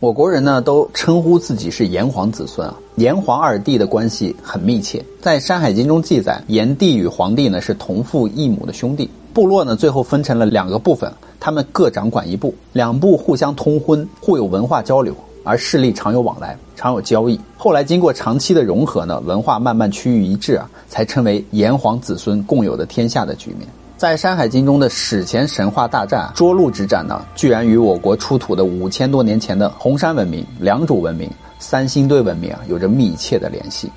我国人呢都称呼自己是炎黄子孙啊，炎黄二帝的关系很密切。在《山海经》中记载，炎帝与黄帝呢是同父异母的兄弟。部落呢最后分成了两个部分，他们各掌管一部，两部互相通婚，互有文化交流，而势力常有往来，常有交易。后来经过长期的融合呢，文化慢慢趋于一致啊，才成为炎黄子孙共有的天下的局面。在《山海经》中的史前神话大战涿鹿之战呢，居然与我国出土的五千多年前的红山文明、良渚文明、三星堆文明啊，有着密切的联系。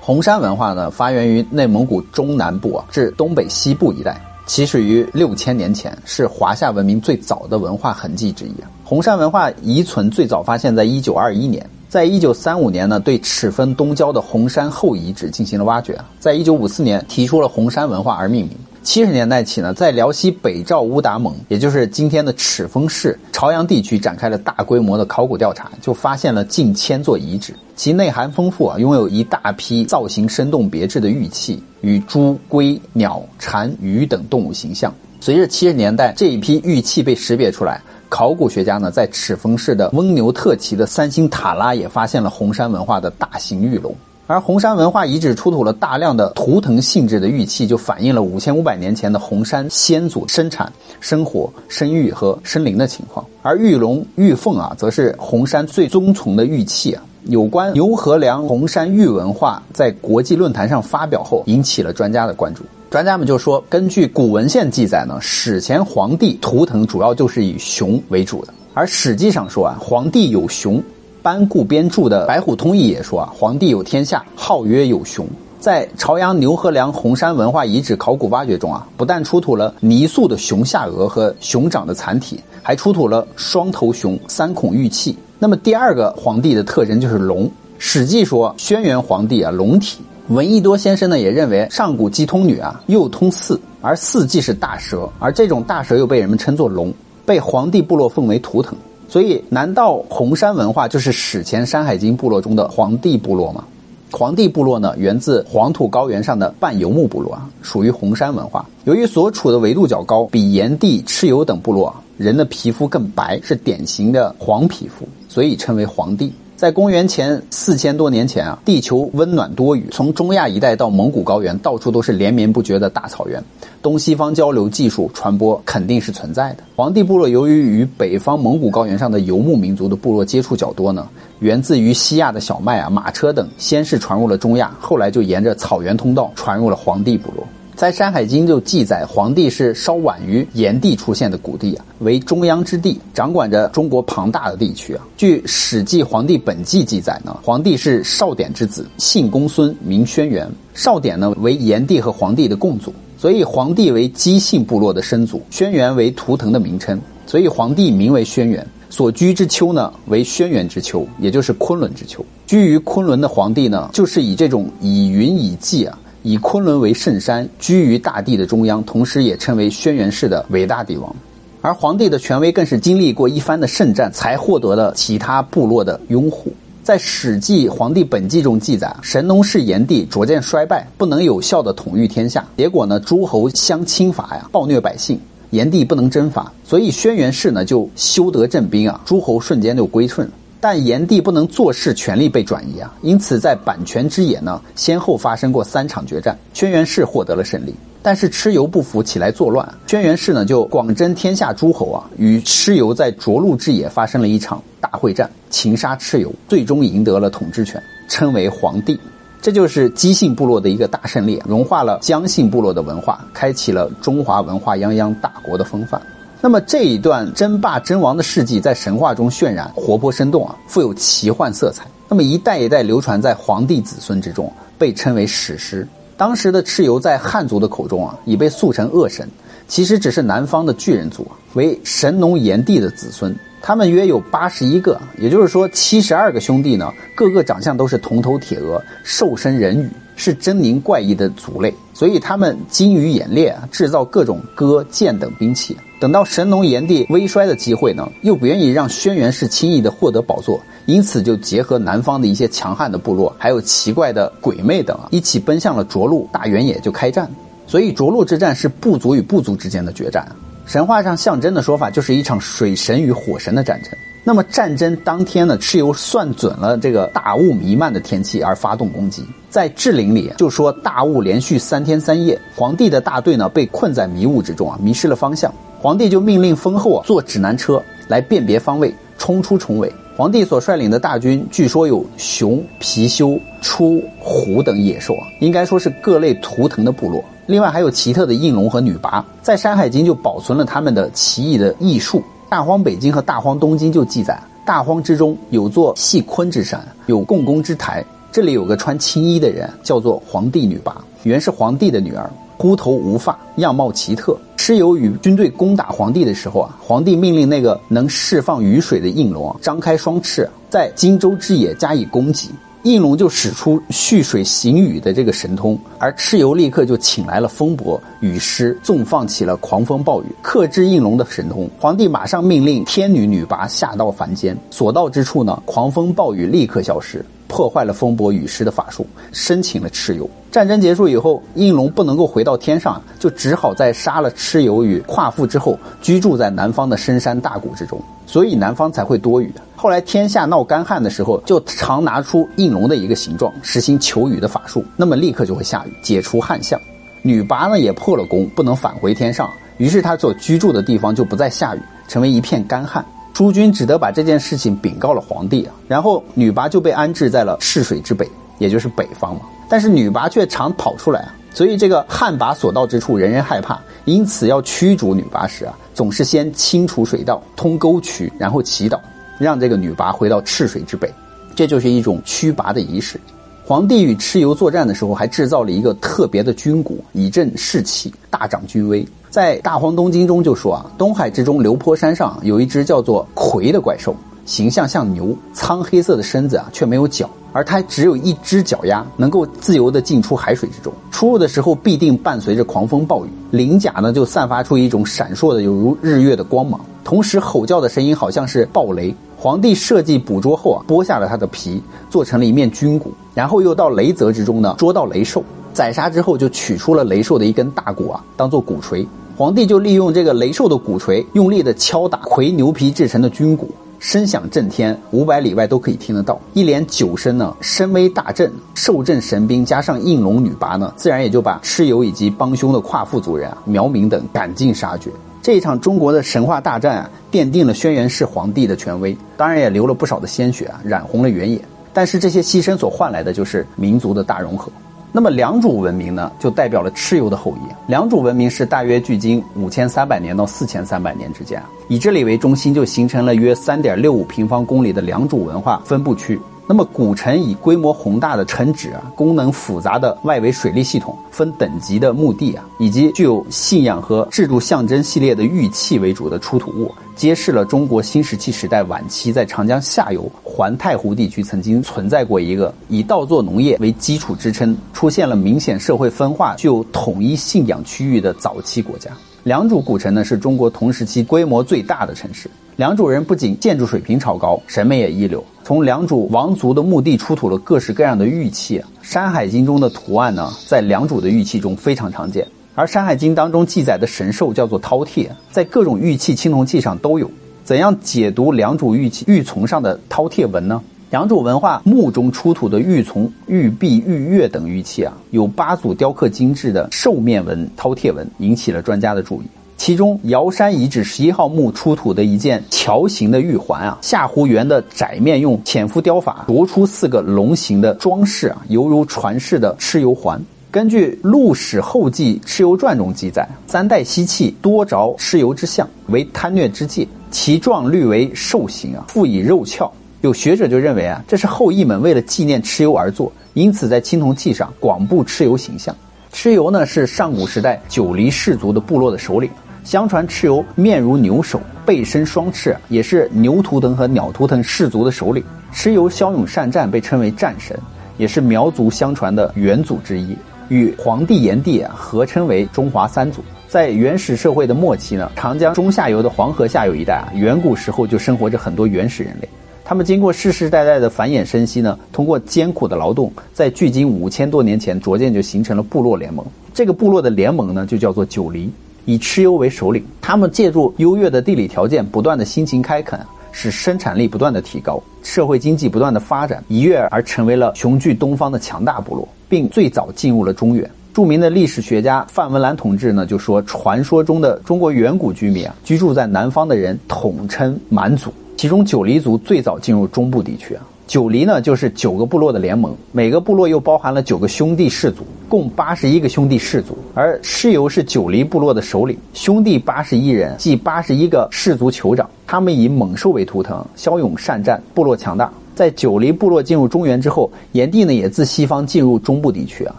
红山文化呢，发源于内蒙古中南部啊至东北西部一带，起始于六千年前，是华夏文明最早的文化痕迹之一。红山文化遗存最早发现在一九二一年。在一九三五年呢，对赤峰东郊的红山后遗址进行了挖掘。在一九五四年，提出了红山文化而命名。七十年代起呢，在辽西北赵乌达盟，也就是今天的赤峰市朝阳地区，展开了大规模的考古调查，就发现了近千座遗址，其内涵丰富啊，拥有一大批造型生动别致的玉器与猪、龟、鸟、蝉、鱼等动物形象。随着七十年代这一批玉器被识别出来。考古学家呢，在赤峰市的翁牛特旗的三星塔拉也发现了红山文化的大型玉龙，而红山文化遗址出土了大量的图腾性质的玉器，就反映了五千五百年前的红山先祖生产、生活、生育和生灵的情况。而玉龙、玉凤啊，则是红山最尊崇的玉器啊。有关牛河梁红山玉文化在国际论坛上发表后，引起了专家的关注。专家们就说，根据古文献记载呢，史前皇帝图腾主要就是以熊为主的。而史记上说啊，皇帝有熊。班固编著的《白虎通义》也说啊，皇帝有天下，号曰有熊。在朝阳牛河梁红山文化遗址考古挖掘中啊，不但出土了泥塑的熊下颚和熊掌的残体，还出土了双头熊、三孔玉器。那么第二个皇帝的特征就是龙。史记说，轩辕皇帝啊，龙体。闻一多先生呢也认为，上古既通女啊，又通四，而四既是大蛇，而这种大蛇又被人们称作龙，被黄帝部落奉为图腾。所以，难道红山文化就是史前山海经部落中的黄帝部落吗？黄帝部落呢，源自黄土高原上的半游牧部落啊，属于红山文化。由于所处的纬度较高，比炎帝、蚩尤等部落人的皮肤更白，是典型的黄皮肤，所以称为黄帝。在公元前四千多年前啊，地球温暖多雨，从中亚一带到蒙古高原，到处都是连绵不绝的大草原，东西方交流技术传播肯定是存在的。黄帝部落由于与北方蒙古高原上的游牧民族的部落接触较多呢，源自于西亚的小麦啊、马车等，先是传入了中亚，后来就沿着草原通道传入了黄帝部落。在《山海经》就记载，黄帝是稍晚于炎帝出现的古帝啊，为中央之帝，掌管着中国庞大的地区啊。据《史记·黄帝本纪》记载呢，黄帝是少典之子，姓公孙，名轩辕。少典呢为炎帝和黄帝的共祖，所以黄帝为姬姓部落的生祖，轩辕为图腾的名称，所以黄帝名为轩辕。所居之丘呢为轩辕之丘，也就是昆仑之丘。居于昆仑的黄帝呢，就是以这种以云以祭啊。以昆仑为圣山，居于大地的中央，同时也称为轩辕氏的伟大帝王。而皇帝的权威更是经历过一番的圣战，才获得了其他部落的拥护。在《史记·黄帝本纪》中记载，神农氏炎帝逐渐衰败，不能有效的统御天下，结果呢，诸侯相侵伐呀，暴虐百姓，炎帝不能征伐，所以轩辕氏呢就修得镇兵啊，诸侯瞬间就归顺了。但炎帝不能坐视，权力被转移啊，因此在阪泉之野呢，先后发生过三场决战，轩辕氏获得了胜利。但是蚩尤不服，起来作乱，轩辕氏呢就广征天下诸侯啊，与蚩尤在涿鹿之野发生了一场大会战，擒杀蚩尤，最终赢得了统治权，称为皇帝。这就是姬姓部落的一个大胜利，融化了姜姓部落的文化，开启了中华文化泱泱大国的风范。那么这一段争霸争王的事迹在神话中渲染活泼生动啊，富有奇幻色彩。那么一代一代流传在皇帝子孙之中，被称为史诗。当时的蚩尤在汉族的口中啊，已被塑成恶神，其实只是南方的巨人族，为神农炎帝的子孙。他们约有八十一个，也就是说七十二个兄弟呢，个个长相都是铜头铁额，兽身人羽，是狰狞怪异的族类。所以他们精于演练，制造各种戈剑等兵器。等到神农炎帝微衰的机会呢，又不愿意让轩辕氏轻易的获得宝座，因此就结合南方的一些强悍的部落，还有奇怪的鬼魅等啊，一起奔向了涿鹿大原野就开战。所以涿鹿之战是部族与部族之间的决战。神话上象征的说法就是一场水神与火神的战争。那么战争当天呢，蚩尤算准了这个大雾弥漫的天气而发动攻击。在志陵里就说大雾连续三天三夜，皇帝的大队呢被困在迷雾之中啊，迷失了方向。皇帝就命令封后啊坐指南车来辨别方位，冲出重围。皇帝所率领的大军，据说有熊、貔貅、出虎等野兽啊，应该说是各类图腾的部落。另外还有奇特的应龙和女拔，在《山海经》就保存了他们的奇异的艺术。大荒北经和大荒东经就记载，大荒之中有座细坤之山，有共工之台，这里有个穿青衣的人，叫做皇帝女拔，原是皇帝的女儿，秃头无发，样貌奇特。蚩尤与军队攻打皇帝的时候啊，皇帝命令那个能释放雨水的应龙，张开双翅，在荆州之野加以攻击。应龙就使出蓄水行雨的这个神通，而蚩尤立刻就请来了风伯、雨师，纵放起了狂风暴雨，克制应龙的神通。皇帝马上命令天女女魃下到凡间，所到之处呢，狂风暴雨立刻消失，破坏了风伯、雨师的法术，生擒了蚩尤。战争结束以后，应龙不能够回到天上，就只好在杀了蚩尤与夸父之后，居住在南方的深山大谷之中，所以南方才会多雨。后来天下闹干旱的时候，就常拿出应龙的一个形状，实行求雨的法术，那么立刻就会下雨，解除旱象。女魃呢也破了功，不能返回天上，于是她所居住的地方就不再下雨，成为一片干旱。诸君只得把这件事情禀告了皇帝啊，然后女魃就被安置在了赤水之北，也就是北方嘛。但是女魃却常跑出来啊，所以这个旱魃所到之处，人人害怕，因此要驱逐女魃时啊，总是先清除水道，通沟渠，然后祈祷。让这个女拔回到赤水之北，这就是一种驱拔的仪式。皇帝与蚩尤作战的时候，还制造了一个特别的军鼓，以振士气，大长军威。在《大荒东经》中就说啊，东海之中流坡山上有一只叫做魁的怪兽，形象像牛，苍黑色的身子啊，却没有脚，而它只有一只脚丫，能够自由地进出海水之中。出入的时候必定伴随着狂风暴雨，鳞甲呢就散发出一种闪烁的有如日月的光芒。同时吼叫的声音好像是暴雷。皇帝设计捕捉后啊，剥下了它的皮，做成了一面军鼓，然后又到雷泽之中呢捉到雷兽，宰杀之后就取出了雷兽的一根大骨啊，当做鼓槌。皇帝就利用这个雷兽的鼓槌，用力的敲打魁牛皮制成的军鼓，声响震天，五百里外都可以听得到。一连九声呢，声威大震，受震神兵加上应龙女拔呢，自然也就把蚩尤以及帮凶的夸父族人啊、苗民等赶尽杀绝。这一场中国的神话大战啊，奠定了轩辕氏皇帝的权威，当然也流了不少的鲜血啊，染红了原野。但是这些牺牲所换来的就是民族的大融合。那么良渚文明呢，就代表了蚩尤的后裔。良渚文明是大约距今五千三百年到四千三百年之间，以这里为中心，就形成了约三点六五平方公里的良渚文化分布区。那么古城以规模宏大的城址啊，功能复杂的外围水利系统，分等级的墓地啊，以及具有信仰和制度象征系列的玉器为主的出土物，揭示了中国新石器时代晚期在长江下游环太湖地区曾经存在过一个以稻作农业为基础支撑、出现了明显社会分化、具有统一信仰区域的早期国家。良渚古城呢，是中国同时期规模最大的城市。良渚人不仅建筑水平超高，审美也一流。从良渚王族的墓地出土了各式各样的玉器，《山海经》中的图案呢，在良渚的玉器中非常常见。而《山海经》当中记载的神兽叫做饕餮，在各种玉器、青铜器上都有。怎样解读良渚玉器玉琮上的饕餮纹呢？良渚文化墓中出土的玉琮、玉璧、玉钺等玉器啊，有八组雕刻精致的兽面纹、饕餮纹，引起了专家的注意。其中瑶山遗址十一号墓出土的一件条形的玉环啊，下弧圆的窄面用浅浮雕法琢出四个龙形的装饰啊，犹如传世的蚩尤环。根据《陆史后记蚩尤传》中记载，三代西气多着蚩尤之相，为贪虐之戒，其状略为兽形啊，附以肉鞘。有学者就认为啊，这是后羿们为了纪念蚩尤而作，因此在青铜器上广布蚩尤形象。蚩尤呢是上古时代九黎氏族的部落的首领。相传蚩尤面如牛首，背身双翅，也是牛图腾和鸟图腾氏族的首领。蚩尤骁勇善战，被称为战神，也是苗族相传的元祖之一，与黄帝炎帝合称为中华三祖。在原始社会的末期呢，长江中下游的黄河下游一带啊，远古时候就生活着很多原始人类。他们经过世世代代的繁衍生息呢，通过艰苦的劳动，在距今五千多年前，逐渐就形成了部落联盟。这个部落的联盟呢，就叫做九黎。以蚩尤为首领。他们借助优越的地理条件，不断的辛勤开垦，使生产力不断的提高，社会经济不断的发展，一跃而成为了雄踞东方的强大部落，并最早进入了中原。著名的历史学家范文澜同志呢就说，传说中的中国远古居民啊，居住在南方的人统称蛮族，其中九黎族最早进入中部地区啊。九黎呢，就是九个部落的联盟，每个部落又包含了九个兄弟氏族，共八十一个兄弟氏族。而蚩尤是九黎部落的首领，兄弟八十一人，即八十一个氏族酋长。他们以猛兽为图腾，骁勇善战，部落强大。在九黎部落进入中原之后，炎帝呢也自西方进入中部地区啊，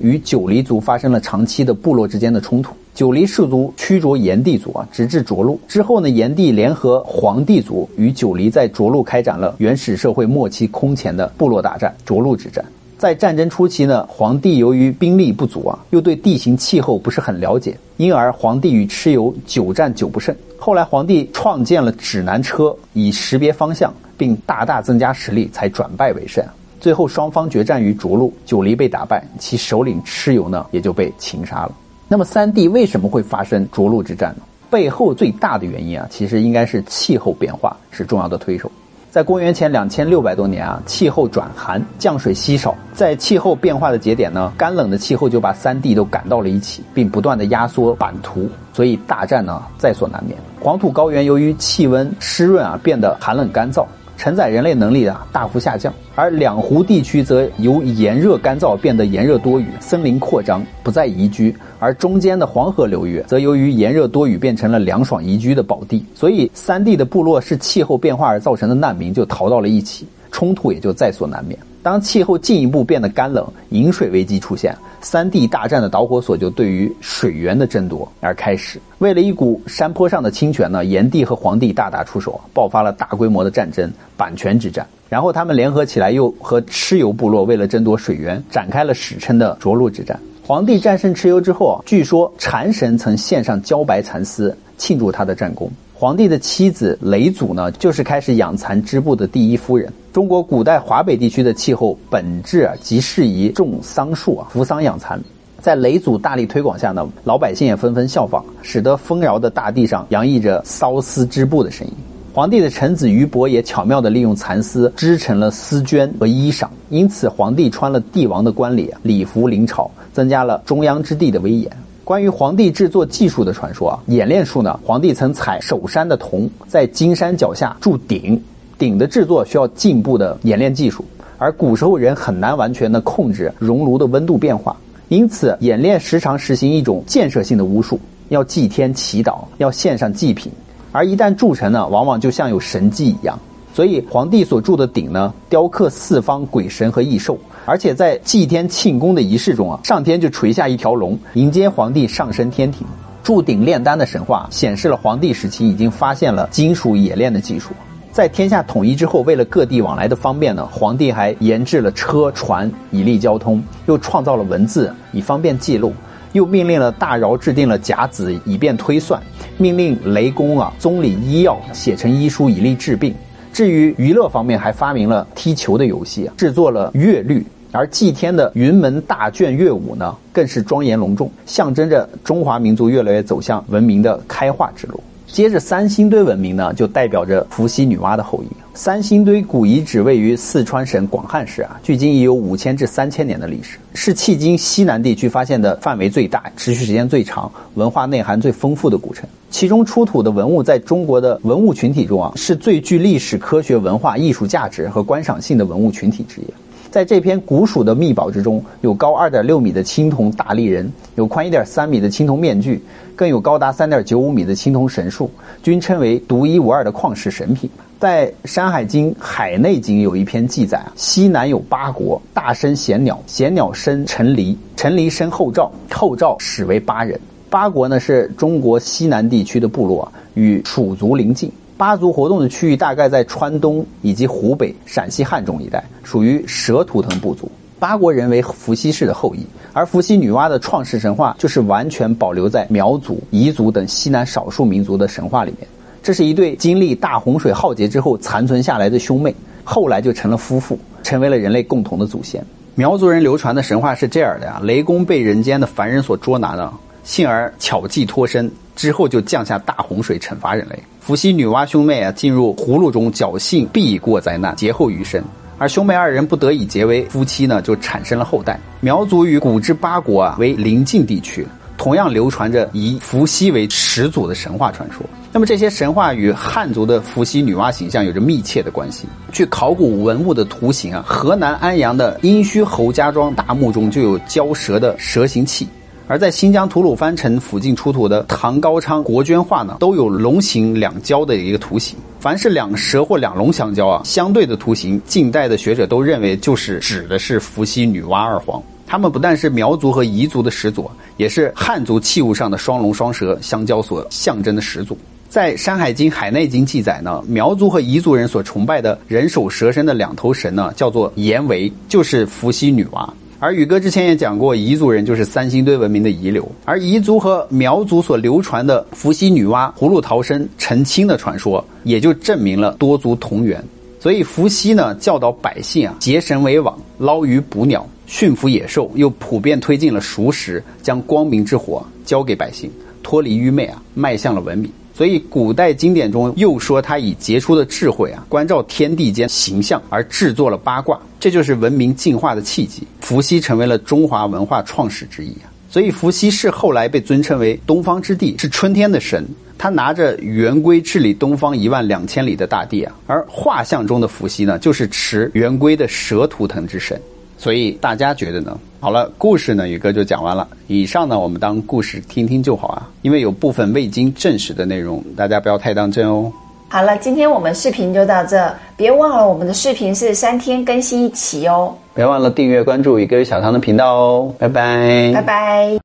与九黎族发生了长期的部落之间的冲突。九黎氏族驱逐炎帝族啊，直至涿鹿之后呢，炎帝联合黄帝族与九黎在涿鹿开展了原始社会末期空前的部落大战——涿鹿之战。在战争初期呢，黄帝由于兵力不足啊，又对地形气候不是很了解，因而黄帝与蚩尤久战久不胜。后来黄帝创建了指南车，以识别方向，并大大增加实力，才转败为胜。最后双方决战于涿鹿，九黎被打败，其首领蚩尤呢也就被擒杀了。那么三地为什么会发生涿鹿之战呢？背后最大的原因啊，其实应该是气候变化是重要的推手。在公元前两千六百多年啊，气候转寒，降水稀少。在气候变化的节点呢，干冷的气候就把三地都赶到了一起，并不断的压缩版图，所以大战呢在所难免。黄土高原由于气温湿润啊，变得寒冷干燥。承载人类能力啊大幅下降，而两湖地区则由炎热干燥变得炎热多雨，森林扩张不再宜居，而中间的黄河流域则由于炎热多雨变成了凉爽宜居的宝地，所以三地的部落是气候变化而造成的难民，就逃到了一起，冲突也就在所难免。当气候进一步变得干冷，饮水危机出现，三地大战的导火索就对于水源的争夺而开始。为了一股山坡上的清泉呢，炎帝和黄帝大打出手，爆发了大规模的战争——阪泉之战。然后他们联合起来，又和蚩尤部落为了争夺水源，展开了史称的涿鹿之战。黄帝战胜蚩尤之后，据说禅神曾献上茭白蚕丝，庆祝他的战功。皇帝的妻子嫘祖呢，就是开始养蚕织布的第一夫人。中国古代华北地区的气候本质啊，极适宜种桑树啊，扶桑养蚕。在嫘祖大力推广下呢，老百姓也纷纷效仿，使得丰饶的大地上洋溢着缫丝织布的声音。皇帝的臣子俞伯也巧妙地利用蚕丝织成了丝绢和衣裳，因此皇帝穿了帝王的冠礼，礼服临朝，增加了中央之地的威严。关于皇帝制作技术的传说啊，演练术呢，皇帝曾采首山的铜，在金山脚下铸鼎，鼎的制作需要进步的演练技术，而古时候人很难完全的控制熔炉的温度变化，因此演练时常实行一种建设性的巫术，要祭天祈祷，要献上祭品，而一旦铸成呢，往往就像有神迹一样。所以皇帝所铸的鼎呢，雕刻四方鬼神和异兽。而且在祭天庆功的仪式中啊，上天就垂下一条龙，迎接皇帝上升天庭。铸鼎炼丹的神话显示了皇帝时期已经发现了金属冶炼的技术。在天下统一之后，为了各地往来的方便呢，皇帝还研制了车船以利交通，又创造了文字以方便记录，又命令了大尧制定了甲子以便推算，命令雷公啊宗理医药写成医书以利治病。至于娱乐方面，还发明了踢球的游戏，制作了乐律，而祭天的云门大卷乐舞呢，更是庄严隆重，象征着中华民族越来越走向文明的开化之路。接着，三星堆文明呢，就代表着伏羲女娲的后裔。三星堆古遗址位于四川省广汉市啊，距今已有五千至三千年的历史，是迄今西南地区发现的范围最大、持续时间最长、文化内涵最丰富的古城。其中出土的文物，在中国的文物群体中啊，是最具历史、科学、文化艺术价值和观赏性的文物群体之一。在这篇古蜀的秘宝之中，有高二点六米的青铜大立人，有宽一点三米的青铜面具，更有高达三点九五米的青铜神树，均称为独一无二的旷世神品。在《山海经·海内经》有一篇记载啊，西南有八国，大生贤鸟，贤鸟生陈离，陈离生后赵，后赵始为八人。八国呢是中国西南地区的部落，与蜀族邻近。八族活动的区域大概在川东以及湖北、陕西汉中一带，属于蛇图腾部族。八国人为伏羲氏的后裔，而伏羲女娲的创世神话就是完全保留在苗族、彝族等西南少数民族的神话里面。这是一对经历大洪水浩劫之后残存下来的兄妹，后来就成了夫妇，成为了人类共同的祖先。苗族人流传的神话是这样的呀：雷公被人间的凡人所捉拿呢，幸而巧计脱身，之后就降下大洪水惩罚人类。伏羲、女娲兄妹啊，进入葫芦中侥幸避过灾难，劫后余生。而兄妹二人不得已结为夫妻呢，就产生了后代。苗族与古之八国啊为邻近地区，同样流传着以伏羲为始祖的神话传说。那么这些神话与汉族的伏羲、女娲形象有着密切的关系。据考古文物的图形啊，河南安阳的殷墟侯家庄大墓中就有交蛇的蛇形器。而在新疆吐鲁番城附近出土的唐高昌国绢画呢，都有龙形两交的一个图形。凡是两蛇或两龙相交啊，相对的图形，近代的学者都认为就是指的是伏羲、女娲二皇。他们不但是苗族和彝族的始祖，也是汉族器物上的双龙双蛇相交所象征的始祖。在《山海经·海内经》记载呢，苗族和彝族人所崇拜的人首蛇身的两头神呢，叫做阎维，就是伏羲、女娲。而宇哥之前也讲过，彝族人就是三星堆文明的遗留，而彝族和苗族所流传的伏羲、女娲、葫芦逃生、成亲的传说，也就证明了多族同源。所以伏羲呢，教导百姓啊，结绳为网，捞鱼捕鸟，驯服野兽，又普遍推进了熟食，将光明之火交给百姓，脱离愚昧啊，迈向了文明。所以，古代经典中又说他以杰出的智慧啊，关照天地间形象而制作了八卦，这就是文明进化的契机。伏羲成为了中华文化创始之一啊。所以，伏羲是后来被尊称为东方之帝，是春天的神。他拿着圆规治理东方一万两千里的大地啊。而画像中的伏羲呢，就是持圆规的蛇图腾之神。所以大家觉得呢？好了，故事呢，宇哥就讲完了。以上呢，我们当故事听听就好啊，因为有部分未经证实的内容，大家不要太当真哦。好了，今天我们视频就到这，别忘了我们的视频是三天更新一期哦。别忘了订阅关注宇哥小唐的频道哦，拜拜，拜拜。